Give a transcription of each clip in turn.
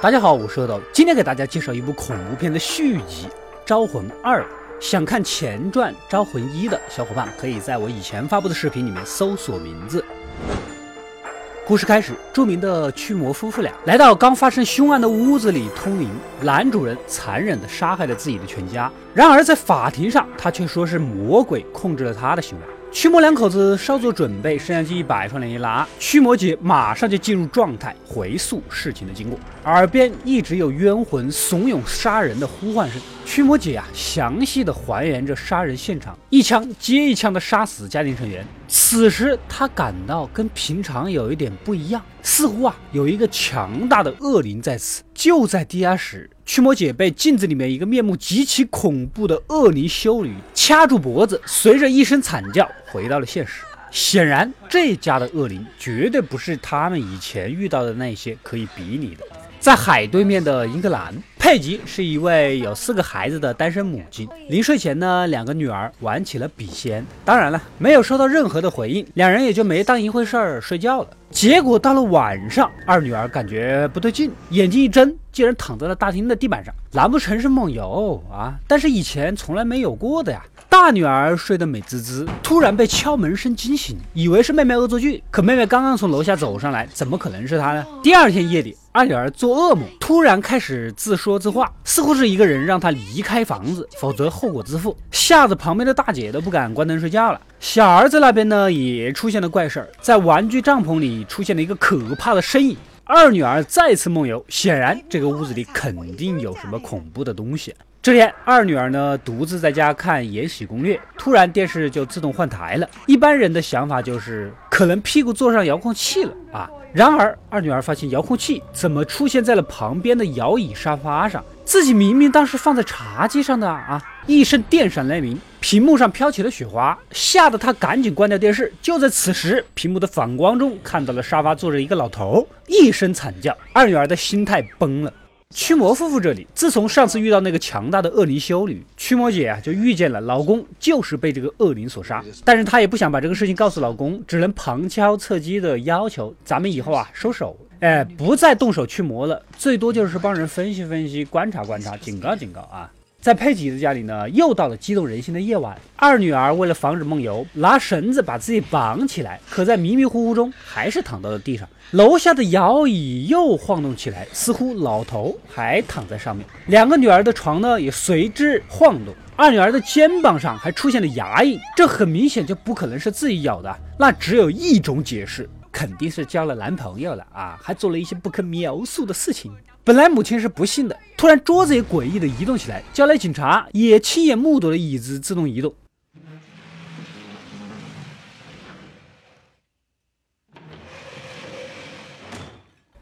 大家好，我是阿斗，今天给大家介绍一部恐怖片的续集《招魂二》。想看前传《招魂一》的小伙伴，可以在我以前发布的视频里面搜索名字。故事开始，著名的驱魔夫妇俩来到刚发生凶案的屋子里通灵，男主人残忍地杀害了自己的全家。然而在法庭上，他却说是魔鬼控制了他的行为。驱魔两口子稍作准备，摄像机一摆出来一拉，驱魔姐马上就进入状态，回溯事情的经过。耳边一直有冤魂怂恿杀人的呼唤声。驱魔姐啊，详细的还原着杀人现场，一枪接一枪的杀死家庭成员。此时她感到跟平常有一点不一样，似乎啊有一个强大的恶灵在此。就在地下室，驱魔姐被镜子里面一个面目极其恐怖的恶灵修女掐住脖子，随着一声惨叫回到了现实。显然，这家的恶灵绝对不是他们以前遇到的那些可以比拟的。在海对面的英格兰，佩吉是一位有四个孩子的单身母亲。临睡前呢，两个女儿玩起了笔仙，当然了，没有收到任何的回应，两人也就没当一回事儿，睡觉了。结果到了晚上，二女儿感觉不对劲，眼睛一睁，竟然躺在了大厅的地板上。难不成是梦游啊？但是以前从来没有过的呀。大女儿睡得美滋滋，突然被敲门声惊醒，以为是妹妹恶作剧。可妹妹刚刚从楼下走上来，怎么可能是她呢？第二天夜里，二女儿做噩梦，突然开始自说自话，似乎是一个人让她离开房子，否则后果自负，吓得旁边的大姐都不敢关灯睡觉了。小儿子那边呢，也出现了怪事儿，在玩具帐篷里出现了一个可怕的身影。二女儿再次梦游，显然这个屋子里肯定有什么恐怖的东西。这天，二女儿呢独自在家看《延禧攻略》，突然电视就自动换台了。一般人的想法就是可能屁股坐上遥控器了啊。然而，二女儿发现遥控器怎么出现在了旁边的摇椅沙发上？自己明明当时放在茶几上的啊！一声电闪雷鸣，屏幕上飘起了雪花，吓得她赶紧关掉电视。就在此时，屏幕的反光中看到了沙发坐着一个老头，一声惨叫，二女儿的心态崩了。驱魔夫妇这里，自从上次遇到那个强大的恶灵修女，驱魔姐啊就遇见了老公就是被这个恶灵所杀，但是她也不想把这个事情告诉老公，只能旁敲侧击的要求咱们以后啊收手，哎，不再动手驱魔了，最多就是帮人分析分析、观察观察、警告警告啊。在佩吉的家里呢，又到了激动人心的夜晚。二女儿为了防止梦游，拿绳子把自己绑起来，可在迷迷糊糊中，还是躺到了地上。楼下的摇椅又晃动起来，似乎老头还躺在上面。两个女儿的床呢，也随之晃动。二女儿的肩膀上还出现了牙印，这很明显就不可能是自己咬的。那只有一种解释，肯定是交了男朋友了啊，还做了一些不可描述的事情。本来母亲是不信的，突然桌子也诡异的移动起来，叫来警察也亲眼目睹了椅子自动移动。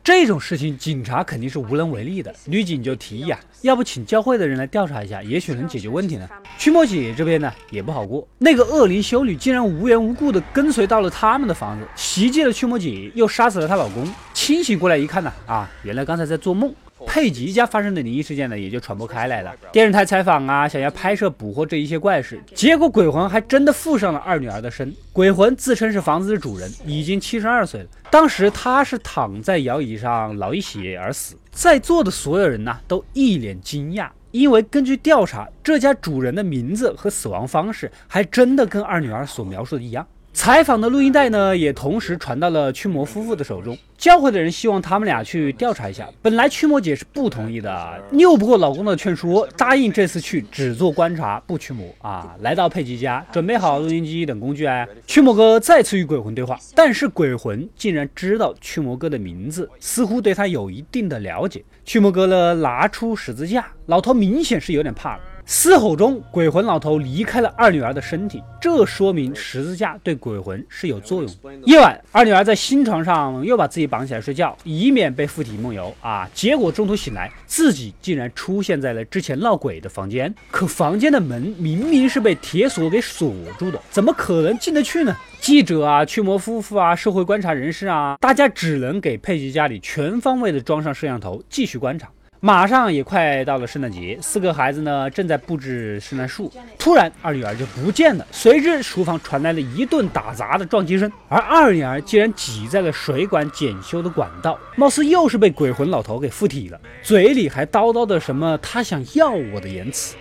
这种事情警察肯定是无能为力的，女警就提议啊，要不请教会的人来调查一下，也许能解决问题呢。驱魔姐这边呢也不好过，那个恶灵修女竟然无缘无故的跟随到了他们的房子，袭击了驱魔姐，又杀死了她老公。清醒过来一看呢，啊，原来刚才在做梦。佩吉家发生的灵异事件呢，也就传播开来了。电视台采访啊，想要拍摄捕获这一些怪事，结果鬼魂还真的附上了二女儿的身。鬼魂自称是房子的主人，已经七十二岁了。当时他是躺在摇椅上脑溢血而死。在座的所有人呢，都一脸惊讶，因为根据调查，这家主人的名字和死亡方式还真的跟二女儿所描述的一样。采访的录音带呢，也同时传到了驱魔夫妇的手中。教会的人希望他们俩去调查一下。本来驱魔姐是不同意的，拗不过老公的劝说，答应这次去只做观察，不驱魔啊。来到佩吉家，准备好录音机等工具啊。驱魔哥再次与鬼魂对话，但是鬼魂竟然知道驱魔哥的名字，似乎对他有一定的了解。驱魔哥呢，拿出十字架，老头明显是有点怕了。嘶吼中，鬼魂老头离开了二女儿的身体，这说明十字架对鬼魂是有作用。夜晚，二女儿在新床上又把自己绑起来睡觉，以免被附体梦游啊。结果中途醒来，自己竟然出现在了之前闹鬼的房间。可房间的门明明是被铁锁给锁住的，怎么可能进得去呢？记者啊，驱魔夫妇啊，社会观察人士啊，大家只能给佩奇家里全方位的装上摄像头，继续观察。马上也快到了圣诞节，四个孩子呢正在布置圣诞树，突然二女儿就不见了。随之厨房传来了一顿打杂的撞击声，而二女儿竟然挤在了水管检修的管道，貌似又是被鬼魂老头给附体了，嘴里还叨叨的什么他想要我的言辞。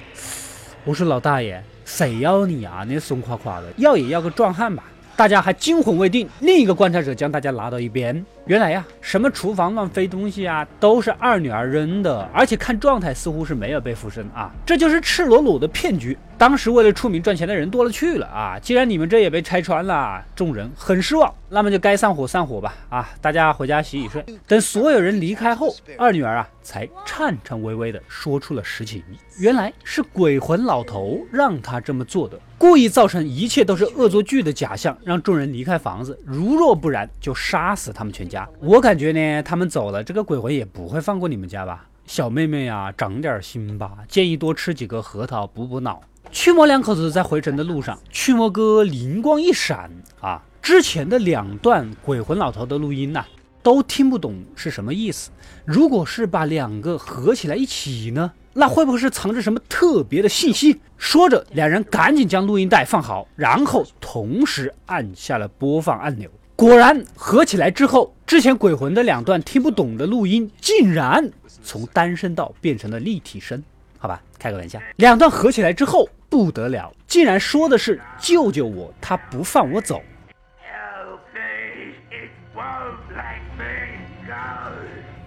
我说老大爷，谁要你啊？你松垮垮的，要也要个壮汉吧。大家还惊魂未定，另一个观察者将大家拉到一边。原来呀，什么厨房乱飞东西啊，都是二女儿扔的，而且看状态似乎是没有被附身啊，这就是赤裸裸的骗局。当时为了出名赚钱的人多了去了啊，既然你们这也被拆穿了，众人很失望，那么就该散伙散伙吧啊，大家回家洗洗睡。等所有人离开后，二女儿啊才颤颤巍巍地说出了实情，原来是鬼魂老头让他这么做的，故意造成一切都是恶作剧的假象，让众人离开房子，如若不然就杀死他们全家。我感觉呢，他们走了，这个鬼魂也不会放过你们家吧？小妹妹呀，长点心吧，建议多吃几个核桃补补脑。驱魔两口子在回城的路上，驱魔哥灵光一闪啊，之前的两段鬼魂老头的录音呐，都听不懂是什么意思。如果是把两个合起来一起呢，那会不会是藏着什么特别的信息？说着，两人赶紧将录音带放好，然后同时按下了播放按钮。果然合起来之后，之前鬼魂的两段听不懂的录音，竟然从单声道变成了立体声。好吧，开个玩笑。两段合起来之后不得了，竟然说的是救救我，他不放我走。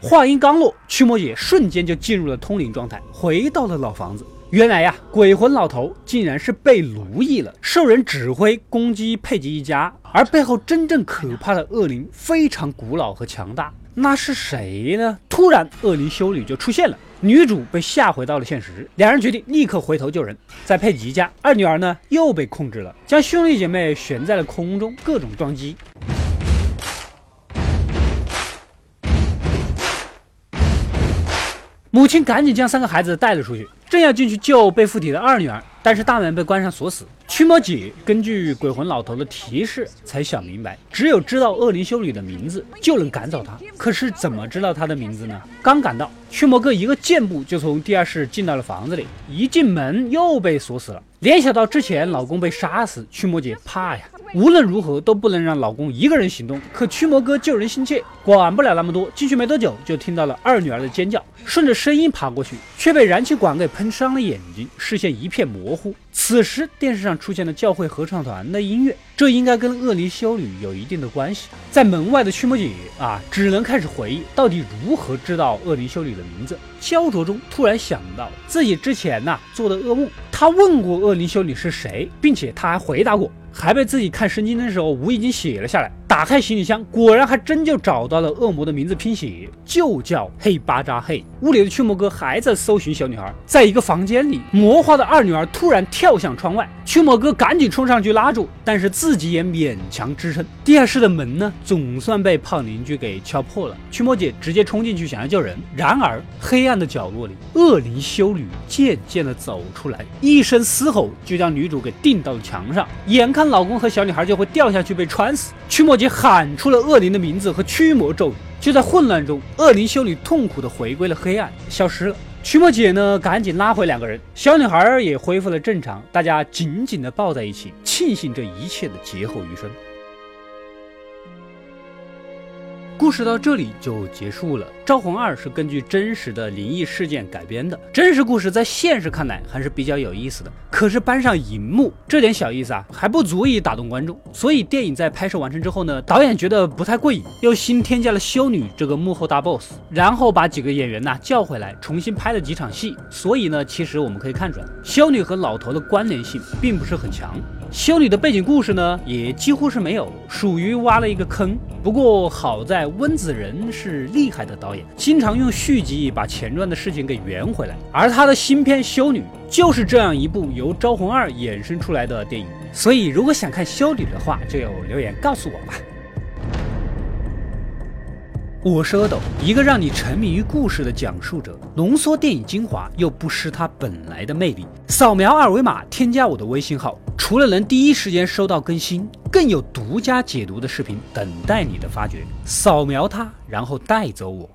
话音刚落，驱魔姐瞬间就进入了通灵状态，回到了老房子。原来呀，鬼魂老头竟然是被奴役了，受人指挥攻击佩吉一家，而背后真正可怕的恶灵非常古老和强大，那是谁呢？突然，恶灵修女就出现了，女主被吓回到了现实，两人决定立刻回头救人。在佩吉家，二女儿呢又被控制了，将兄弟姐妹悬在了空中，各种撞击。母亲赶紧将三个孩子带了出去，正要进去救被附体的二女儿，但是大门被关上锁死。驱魔姐根据鬼魂老头的提示才想明白，只有知道恶灵修女的名字就能赶走她。可是怎么知道她的名字呢？刚赶到，驱魔哥一个箭步就从地下室进到了房子里，一进门又被锁死了。联想到之前老公被杀死，驱魔姐怕呀。无论如何都不能让老公一个人行动。可驱魔哥救人心切，管不了那么多。进去没多久，就听到了二女儿的尖叫，顺着声音爬过去，却被燃气管给喷伤了眼睛，视线一片模糊。此时电视上出现了教会合唱团的音乐，这应该跟恶灵修女有一定的关系。在门外的驱魔姐啊，只能开始回忆到底如何知道恶灵修女的名字。焦灼中突然想到自己之前呐做的噩梦，他问过恶灵修女是谁，并且他还回答过。还被自己看圣经的时候无意间写了下来。打开行李箱，果然还真就找到了恶魔的名字拼写，就叫黑巴扎黑。屋里的驱魔哥还在搜寻小女孩，在一个房间里，魔化的二女儿突然跳向窗外，驱魔哥赶紧冲上去拉住，但是自己也勉强支撑。地下室的门呢，总算被胖邻居给敲破了。驱魔姐直接冲进去想要救人，然而黑暗的角落里，恶灵修女渐渐的走出来，一声嘶吼就将女主给钉到了墙上，眼看老公和小女孩就会掉下去被穿死，驱魔姐。喊出了恶灵的名字和驱魔咒语，就在混乱中，恶灵修女痛苦的回归了黑暗，消失了。驱魔姐呢，赶紧拉回两个人，小女孩也恢复了正常，大家紧紧的抱在一起，庆幸这一切的劫后余生。故事到这里就结束了。《招魂二》是根据真实的灵异事件改编的，真实故事在现实看来还是比较有意思的。可是搬上荧幕这点小意思啊，还不足以打动观众。所以电影在拍摄完成之后呢，导演觉得不太过瘾，又新添加了修女这个幕后大 boss，然后把几个演员呐叫回来，重新拍了几场戏。所以呢，其实我们可以看出来，修女和老头的关联性并不是很强。修女的背景故事呢，也几乎是没有，属于挖了一个坑。不过好在温子仁是厉害的导演，经常用续集把前传的事情给圆回来。而他的新片《修女》就是这样一部由《招魂二》衍生出来的电影。所以如果想看修女的话，就留言告诉我吧。我是阿斗，一个让你沉迷于故事的讲述者，浓缩电影精华又不失它本来的魅力。扫描二维码添加我的微信号，除了能第一时间收到更新，更有独家解读的视频等待你的发掘。扫描它，然后带走我。